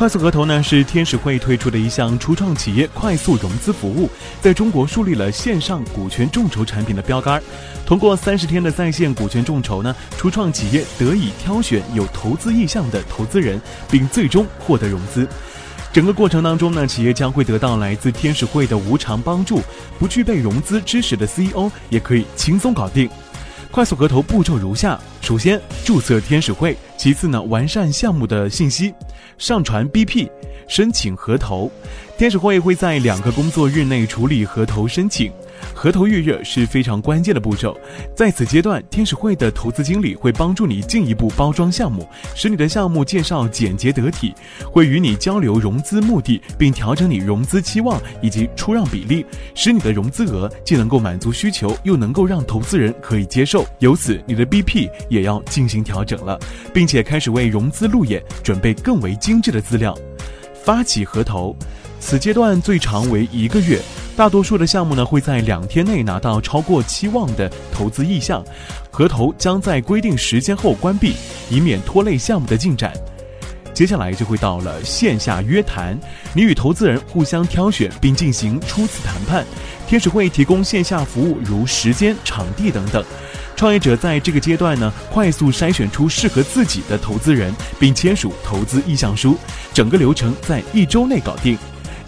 快速合投呢是天使会推出的一项初创企业快速融资服务，在中国树立了线上股权众筹产品的标杆。通过三十天的在线股权众筹呢，初创企业得以挑选有投资意向的投资人，并最终获得融资。整个过程当中呢，企业将会得到来自天使会的无偿帮助，不具备融资知识的 CEO 也可以轻松搞定。快速合投步骤如下：首先注册天使会，其次呢完善项目的信息，上传 BP，申请合投。天使会会在两个工作日内处理合投申请。合投预热是非常关键的步骤，在此阶段，天使会的投资经理会帮助你进一步包装项目，使你的项目介绍简洁得体，会与你交流融资目的，并调整你融资期望以及出让比例，使你的融资额既能够满足需求，又能够让投资人可以接受。由此，你的 BP 也要进行调整了，并且开始为融资路演准备更为精致的资料。发起合投，此阶段最长为一个月。大多数的项目呢会在两天内拿到超过期望的投资意向，合投将在规定时间后关闭，以免拖累项目的进展。接下来就会到了线下约谈，你与投资人互相挑选并进行初次谈判。天使会提供线下服务，如时间、场地等等。创业者在这个阶段呢，快速筛选出适合自己的投资人，并签署投资意向书，整个流程在一周内搞定。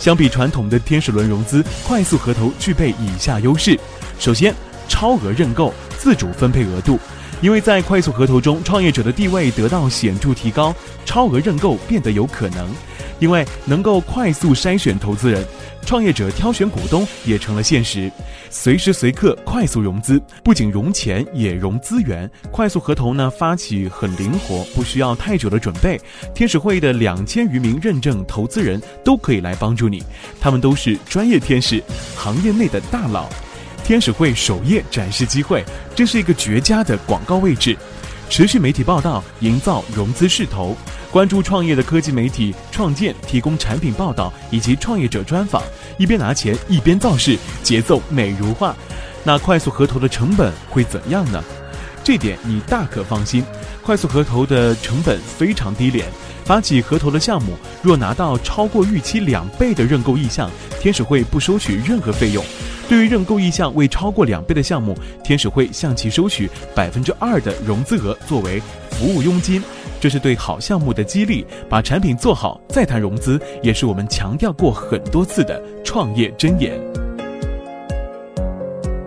相比传统的天使轮融资，快速合投具备以下优势：首先，超额认购，自主分配额度。因为在快速合投中，创业者的地位得到显著提高，超额认购变得有可能。因为能够快速筛选投资人，创业者挑选股东也成了现实。随时随刻快速融资，不仅融钱也融资源。快速合投呢，发起很灵活，不需要太久的准备。天使会的两千余名认证投资人都可以来帮助你，他们都是专业天使，行业内的大佬。天使会首页展示机会，这是一个绝佳的广告位置。持续媒体报道，营造融资势头；关注创业的科技媒体创建，提供产品报道以及创业者专访，一边拿钱一边造势，节奏美如画。那快速合投的成本会怎样呢？这点你大可放心，快速合投的成本非常低廉。发起合投的项目，若拿到超过预期两倍的认购意向，天使会不收取任何费用。对于认购意向未超过两倍的项目，天使会向其收取百分之二的融资额作为服务佣金，这是对好项目的激励。把产品做好再谈融资，也是我们强调过很多次的创业箴言。